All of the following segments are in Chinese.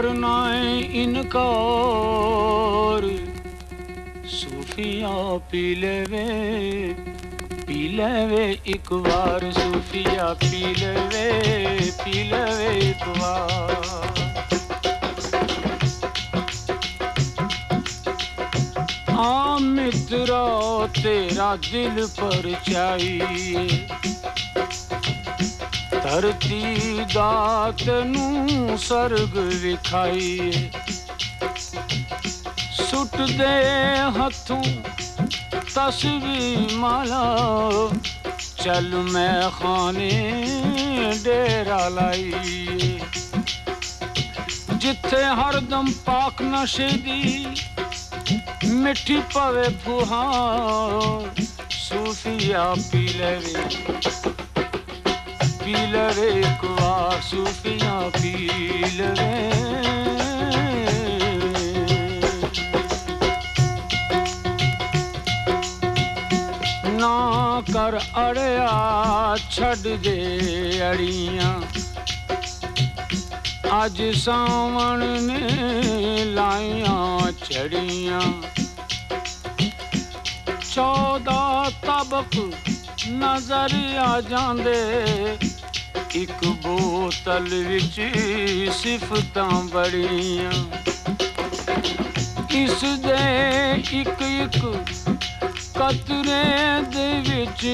करना है इनकार। सूफिया पी लेवे पी लेवे एक बार। सूफिया पी लेवे पी लेवे एक बार। आ मित्रा, तेरा दिल पर चाहिए। ਧਰਤੀ ਦਾਤ ਨੂੰ ਸਰਗ ਵਿਖਾਈਏ ਸੁੱਟ ਦੇ ਹੱਥੋਂ ਤਸਵੀਰ ਮਾਲਾ ਚੱਲ ਮੈਂ ਖਾਨੇ ਡੇਰਾ ਲਾਈਏ ਜਿੱਥੇ ਹਰਦਮ ਪਾਕ ਨਸ਼ੇ ਦੀ ਮਿੱਠੀ ਪਵੇ ਫੁਹਾਰ ਸੂਫੀਆ ਪੀ ਲਵੇ पी लवे कुआ सूफिया पी लवे ना कर अड़िया, छड़ दे अड़िया। अज सावन ने लाइया चढ़िया। चौदह तबक नज़र आ जाते ਇੱਕ ਬੋਤਲ ਵਿੱਚ ਸਿਫਤਾਂ ਬੜੀਆਂ ਇਸ ਦੇ ਇੱਕ ਇੱਕ ਕਤਰੇ ਦੇ ਵਿੱਚ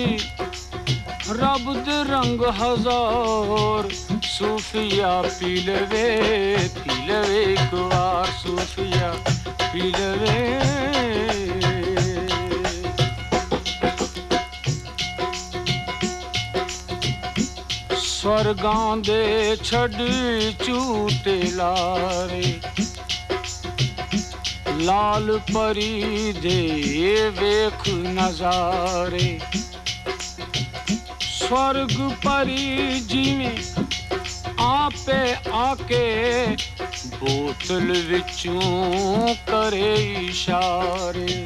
ਰੱਬ ਦੇ ਰੰਗ ਹਜ਼ਾਰ ਸੂਫੀਆ ਪੀ ਲਵੇ ਪੀ ਲਵੇ ਇੱਕ ਵਾਰ ਸੂਫੀਆ, ਪੀ ਲਵੇ। स्वर्गां दे छड़ी लारे लाल परी देख नजारे स्वर्ग परी जिमें आपे आके बोतल विचों करे इशारे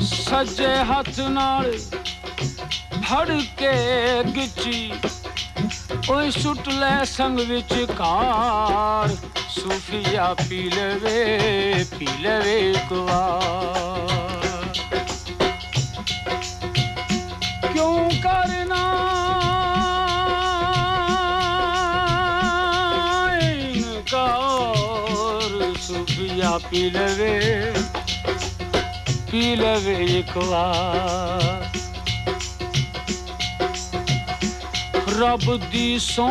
सजे हथ नाल ਫੜ ਕੇ ਗਿੱਚੀ, ਓਏ ਸੁੱਟ ਲੈ ਸੰਗ ਵਿੱਚ ਕਾਰ ਸੂਫੀਆ ਪੀ ਲਵੇ ਪੀ ਲਵੇ ਇੱਕ ਵਾਰ। ਕਿਉਂ ਕਰਨਾ? ਇਨਕਾਰ। ਸੂਫੀਆ ਪੀ ਲਵੇ ਪੀ ਲਵੇ ਇੱਕ ਵਾਰ। ਰੱਬ ਦੀ ਸੌ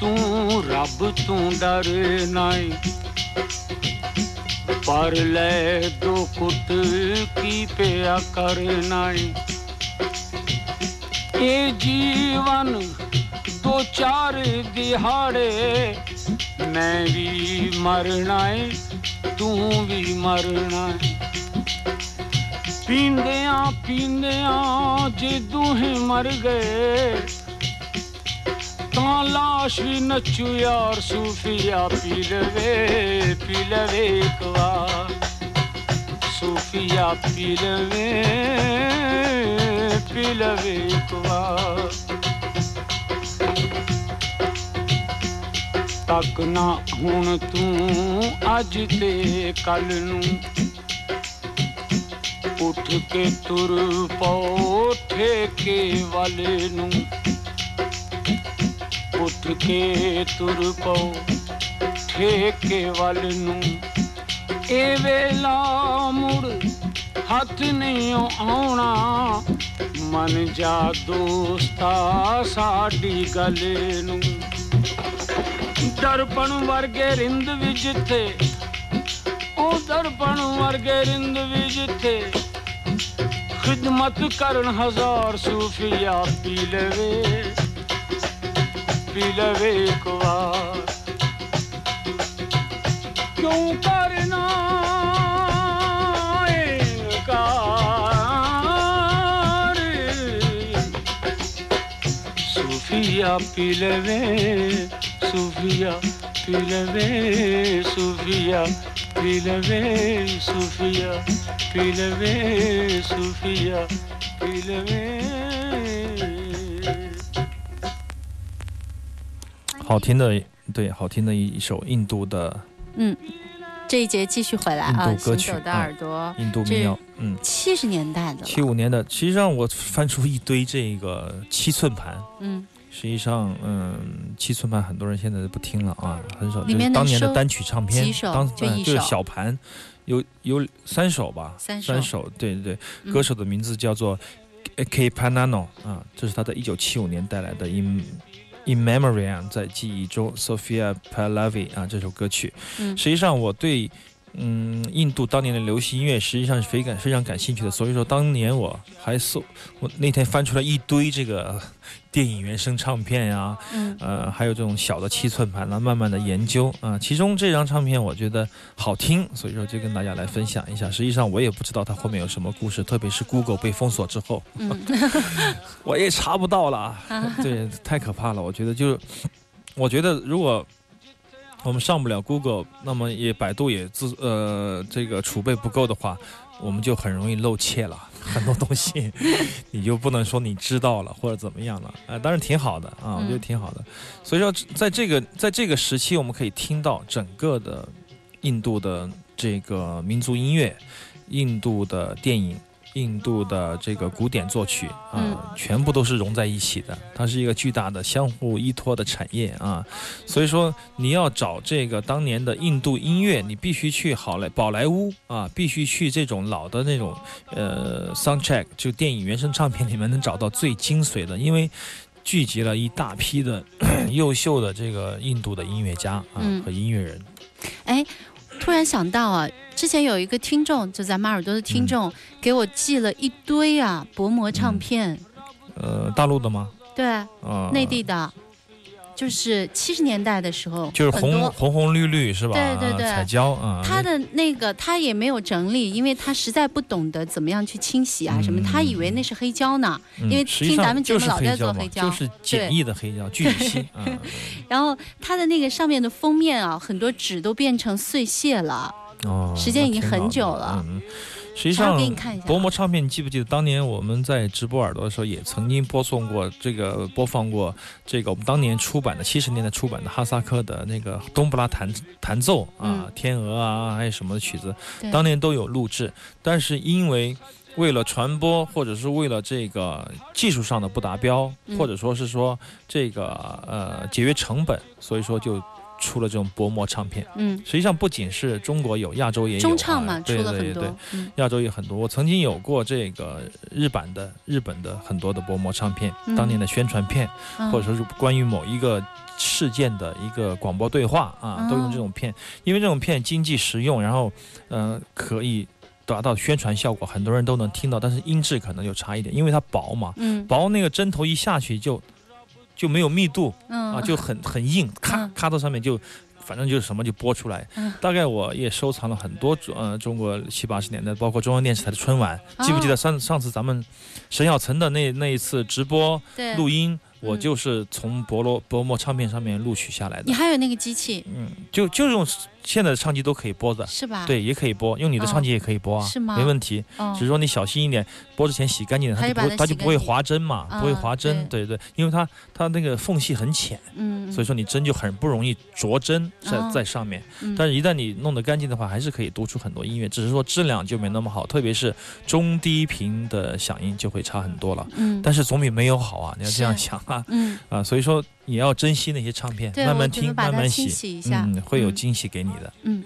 ਤੂੰ, ਰੱਬ ਤੂੰ ਡਰ ਨਹੀਂ ਪਰ ਲੈ ਦੋ ਕੁੱਤ ਕੀ ਪਿਆ ਕਰ ਨਹੀਂ ਇਹ ਜੀਵਨ ਦੋ ਚਾਰ ਦਿਹਾੜੇ ਮੈਂ ਵੀ ਮਰਨਾ ਏ, ਤੂੰ ਵੀ ਮਰਨਾ ਏ। ਪੀਂਦਿਆਂ ਪੀਂਦਿਆਂ ਜੇ ਦੋਹੇ ਮਰ ਗਏ ਤਾਂ ਲਾਸ਼ ਨੱਚੂ ਯਾਰ, ਸੂਫੀਆ ਪੀ ਲਵੇ ਪੀ ਲਵੇ ਇੱਕ ਵਾਰ। ਸੂਫੀਆ ਪੀ ਲਵੇ ਪੀ ਲਵੇ ਇੱਕ ਵਾਰ। ਤੱਕ ਨਾ ਹੁਣ ਤੂੰ ਅੱਜ ਤੇ ਕੱਲ ਨੂੰ। ਉੱਠ ਕੇ ਤੁਰ ਪਓ ਠੇਕੇ ਵਾਲੇ ਨੂੰ। ਉੱਠ ਕੇ ਤੁਰ ਪਓ ਠੇਕੇ ਵੱਲ ਨੂੰ। ਇਹ ਵੇਲਾ ਮੁੜ ਹੱਥ ਨਹੀਂ ਆਉਣਾ। ਮਨ ਜਾ ਦੋਸਤਾ ਸਾਡੀ ਗੱਲ ਨੂੰ। ਦਰਪਣ ਵਰਗੇ ਰਿੰਦ ਵੀ ਜਿੱਥੇ ਉਹ ਦਰਪਣ ਵਰਗੇ ਰਿੰਦ ਵੀ ਜਿੱਥੇ ਖਿਦਮਤ ਕਰਨ ਹਜ਼ਾਰ ਸੂਫੀਆ ਪੀ ਲਵੇ। filha veicular que um carinho encare Sofia filha veicular Sofia filha veicular Sofia filha veicular Sofia filha 好听的，对，好听的一首印度的嗯，这一节继续回来啊，歌曲行走的耳朵，印度民谣，嗯，七十年代的，七五年的。实际上我翻出一堆这个七寸盘，嗯，实际上，嗯，七寸盘很多人现在都不听了啊，很少。里面能收当年的单曲唱片当就一嗯就是首小盘，有有三首吧，三首。三首，对对对，嗯。歌手的名字叫做 K Panano 啊，这是他在一九七五年带来的 In In Memory 啊，在记忆中 Sophia Pahlavi 啊这首歌曲。嗯实际上我对嗯印度当年的流行音乐实际上是非感非常感兴趣的，所以说当年我还搜我那天翻出来一堆这个电影原声唱片呀、嗯呃，还有这种小的七寸盘呢，慢慢的研究啊、其中这张唱片我觉得好听，所以说就跟大家来分享一下。实际上我也不知道它后面有什么故事，特别是 Google 被封锁之后，嗯 我也查不到了。对，太可怕了。我觉得就，我觉得如果我们上不了 Google，那么也百度也自呃这个储备不够的话，我们就很容易露怯了。很多东西你就不能说你知道了或者怎么样了，呃，当然挺好的啊，我觉得挺好的。所以说，在这个在这个时期，我们可以听到整个的印度的这个民族音乐、印度的电影、印度的这个古典作曲啊、嗯全部都是融在一起的。它是一个巨大的相互依托的产业啊。所以说，你要找这个当年的印度音乐，你必须去好莱宝莱坞啊，必须去这种老的那种呃 soundtrack，就电影原声唱片里面能找到最精髓的，因为。聚集了一大批的 优秀的这个印度的音乐家啊、嗯和音乐人，哎，突然想到啊，之前有一个听众，就咱们耳朵的听众，给我寄了一堆啊薄膜唱片，呃，大陆的吗？对，啊、内地的，就是七十年代的时候，就是红红红绿绿是吧？对对对。啊彩椒啊，他的那个他也没有整理，因为他实在不懂得怎么样去清洗啊什么，嗯他以为那是黑胶呢。嗯。因为听咱们节目老在做黑胶。就是简易的黑胶聚乙烯啊，然后他的那个上面的封面啊，很多纸都变成碎屑了。哦，时间已经很久了。嗯，实际上薄膜唱片，你记不记得当年我们在直播耳朵的时候，也曾经播送过这个播放过这个我们当年出版的七十年代出版的哈萨克的那个冬不拉弹弹奏啊，嗯。天鹅啊，还有什么的曲子，当年都有录制，但是因为为了传播，或者是为了这个技术上的不达标，嗯。或者说是说这个呃节约成本，所以说就出了这种薄膜唱片。嗯，实际上不仅是中国有，亚洲也有、啊。中唱嘛出对了很多对。对，。嗯。亚洲也很多。我曾经有过这个日版的、日本的很多的薄膜唱片，嗯。当年的宣传片，嗯。或者说是关于某一个事件的一个广播对话啊，哦都用这种片，因为这种片经济实用，然后呃可以达到宣传效果，很多人都能听到，但是音质可能就差一点，因为它薄嘛，嗯。薄那个针头一下去就就没有密度，嗯。啊，就很很硬，咔嗯咔到上面就，反正就是什么就播出来。嗯。大概我也收藏了很多呃中国七八十年代，包括中央电视台的春晚，记不记得上上次咱们沈小岑的那那一次直播录音，我嗯就是从博罗薄膜唱片上面录取下来的。你还有那个机器？嗯，就就用现在的唱机都可以播的。是吧？，对，也可以播，用你的唱机也可以播啊，是吗没问题。哦只是说你小心一点，播之前洗干净，它就它它就不会划针嘛，不会啊划针。对对，因为它它那个缝隙很浅。嗯，所以说你针就很不容易着针在哦在上面，嗯但是一旦你弄得干净的话，还是可以读出很多音乐，只是说质量就没那么好，特别是中低频的响应就会差很多了。嗯但是总比没有好啊，你要这样想啊嗯，啊，所以说你要珍惜那些唱片，慢慢听，慢慢洗，嗯，会有嗯惊喜给你的。嗯。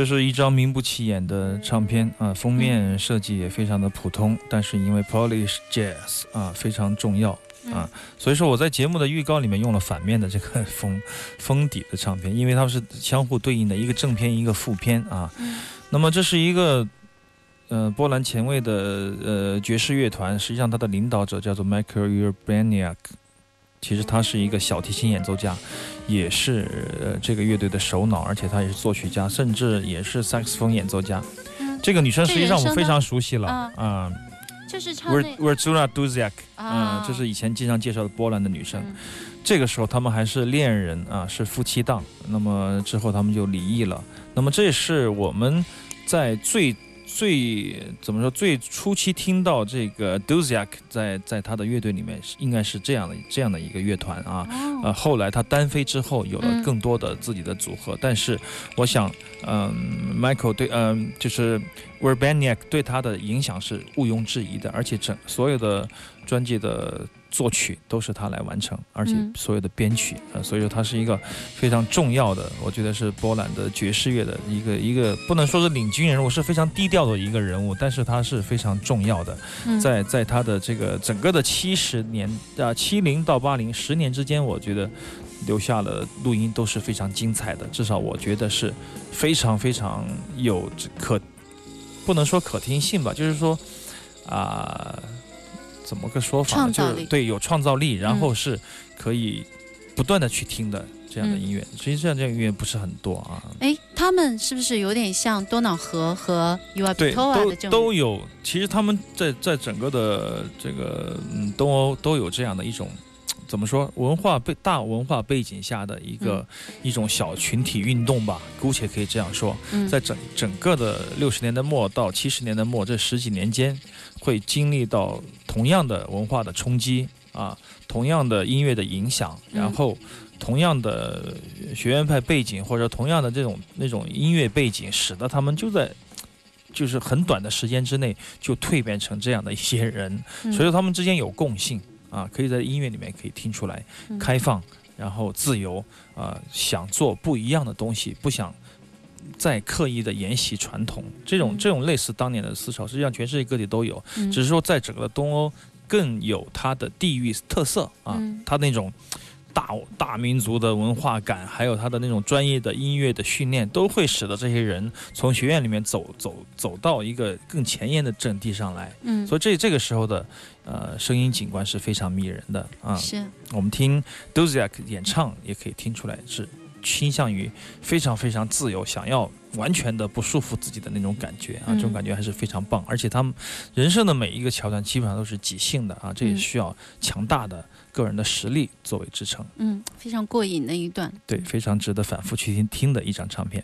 这是一张名不起眼的唱片啊，封面设计也非常的普通，但是因为 Polish Jazz 啊非常重要啊，所以说我在节目的预告里面用了反面的这个 封封底的唱片，因为它们是相互对应的，一个正片一个副片啊。那么这是一个呃波兰前卫的呃爵士乐团，实际上它的领导者叫做 Michael Urbaniak。其实他是一个小提琴演奏家，也是呃这个乐队的首脑，而且他也是作曲家，甚至也是萨克斯风演奏家。这个女生实际上我们非常熟悉了啊，就是唱那 e r z a Duziak，啊嗯，就是以前经常介绍的波兰的女生。这个时候他们还是恋人啊，是夫妻档。那么之后他们就离异了。那么这是我们在最最怎么说最初期听到这个 Duziak 在在他的乐队里面是应该是这样的这样的一个乐团啊。哦，呃，后来他单飞之后有了嗯更多的自己的组合，但是我想，嗯、m i c h a e l 对，嗯、就是 Urbaniak 对他的影响是毋庸置疑的，而且整所有的专辑的作曲都是他来完成，而且嗯所有的编曲，呃，所以说他是一个非常重要的，我觉得是波兰的爵士乐的一个一个不能说是领军人物，是非常低调的一个人物，但是他是非常重要的。嗯在在他的这个整个的七十年啊七零到八零十年之间，我觉得留下了录音都是非常精彩的，至少我觉得是非常非常有可不能说可听性吧，就是说啊、怎么个说法呢？就是对有创造力，然后嗯是可以不断的去听的这样的嗯音乐。实际上这样音乐不是很多啊，哎，他们是不是有点像多瑙河和 u a p 对，i t o a 都的这种？都有。其实他们在在整个的这个嗯东欧都有这样的一种。怎么说？文化背大文化背景下的一个、一种小群体运动吧，姑且可以这样说。嗯在整整个的六十年代末到七十年代末这十几年间，会经历到同样的文化的冲击啊，同样的音乐的影响，嗯。然后同样的学院派背景或者同样的这种那种音乐背景，使得他们就在就是很短的时间之内就蜕变成这样的一些人，嗯。所以说他们之间有共性啊，可以在音乐里面可以听出来，嗯。开放，然后自由啊、想做不一样的东西，不想再刻意的沿袭传统。这种嗯这种类似当年的思潮，实际上全世界各地都有，嗯只是说在整个东欧更有它的地域特色啊，嗯它那种。大大民族的文化感，还有它的那种专业的音乐的训练，都会使得这些人从学院里面走走走到一个更前沿的阵地上来。嗯，所以这这个时候的呃声音景观是非常迷人的啊。是我们听 d o z i a k 演唱也可以听出来是倾向于非常非常自由，想要完全的不束缚自己的那种感觉啊，嗯这种感觉还是非常棒。而且他们人生的每一个桥段基本上都是即兴的啊，这也嗯需要强大的个人的实力作为支撑。嗯非常过瘾的一段。对，非常值得反复去听听的一张唱片。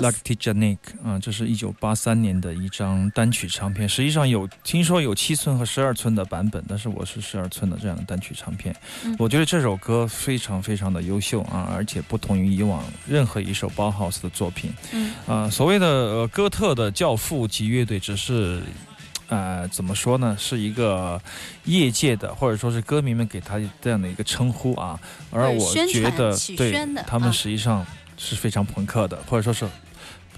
Titanic 啊，这是一九八三年的一张单曲唱片。实际上有听说有七寸和十二寸的版本，但是我是十二寸的这样的单曲唱片。嗯我觉得这首歌非常非常的优秀啊，而且不同于以往任何一首 Bauhaus 的作品。嗯啊，所谓的呃哥特的教父级乐队，只是。呃，怎么说呢？是一个业界的，或者说是歌迷们给他这样的一个称呼啊。而我觉得对他们啊实际上是非常朋克的，或者说是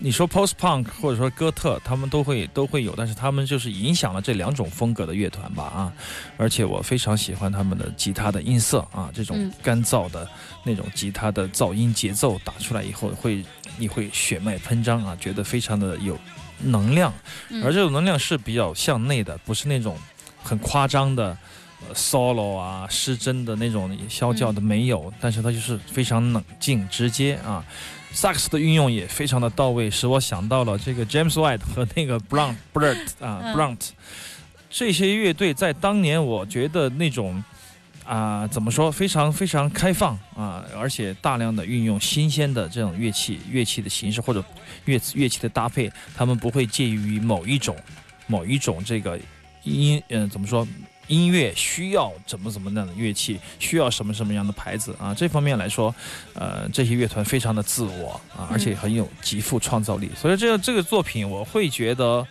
你说 post punk 或者说哥特，他们都会都会有，但是他们就是影响了这两种风格的乐团吧啊。而且我非常喜欢他们的吉他的音色啊，这种嗯干燥的那种吉他的噪音节奏打出来以后，会你会血脉喷张啊，觉得非常的有能量。嗯而这种能量是比较向内的，不是那种很夸张的。呃，solo 啊，失真的那种啸叫的没有，但是它就是非常冷静直接啊。萨克斯的运用也非常的到位，使我想到了这个 James White 和那个 Blunt Blunt 啊嗯 Blunt 这些乐队在当年，我觉得那种啊、怎么说，非常非常开放啊，而且大量的运用新鲜的这种乐器、乐器的形式或者乐乐器的搭配，他们不会介于某一种某一种这个音嗯、怎么说。音乐需要怎么怎么样的乐器，需要什么什么样的牌子啊？这方面来说，呃，这些乐团非常的自我啊，而且很有极富创造力。所以这个这个作品，我会觉得，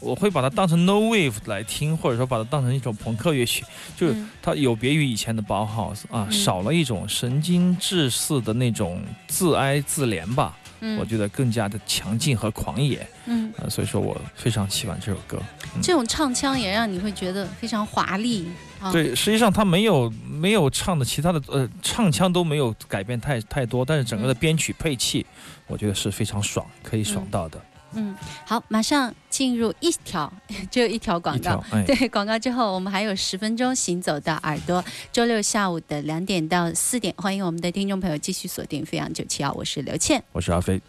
我会把它当成 No Wave 来听，或者说把它当成一种朋克乐曲，就是嗯它有别于以前的 Bauhaus 啊，嗯少了一种神经质似的那种自哀自怜吧，嗯我觉得更加的强劲和狂野。嗯，呃，所以说我非常喜欢这首歌。这种唱腔也让你会觉得非常华丽啊。对，实际上他没有没有唱的其他的呃唱腔都没有改变太太多，但是整个的编曲配器，我觉得是非常爽，可以爽到的。嗯，好，马上进入一条，只有一条广告。，哎，对，广告之后，我们还有十分钟行走的耳朵。周六下午的两点到四点，欢迎我们的听众朋友继续锁定飞扬九七幺，我是刘倩。我是阿飞。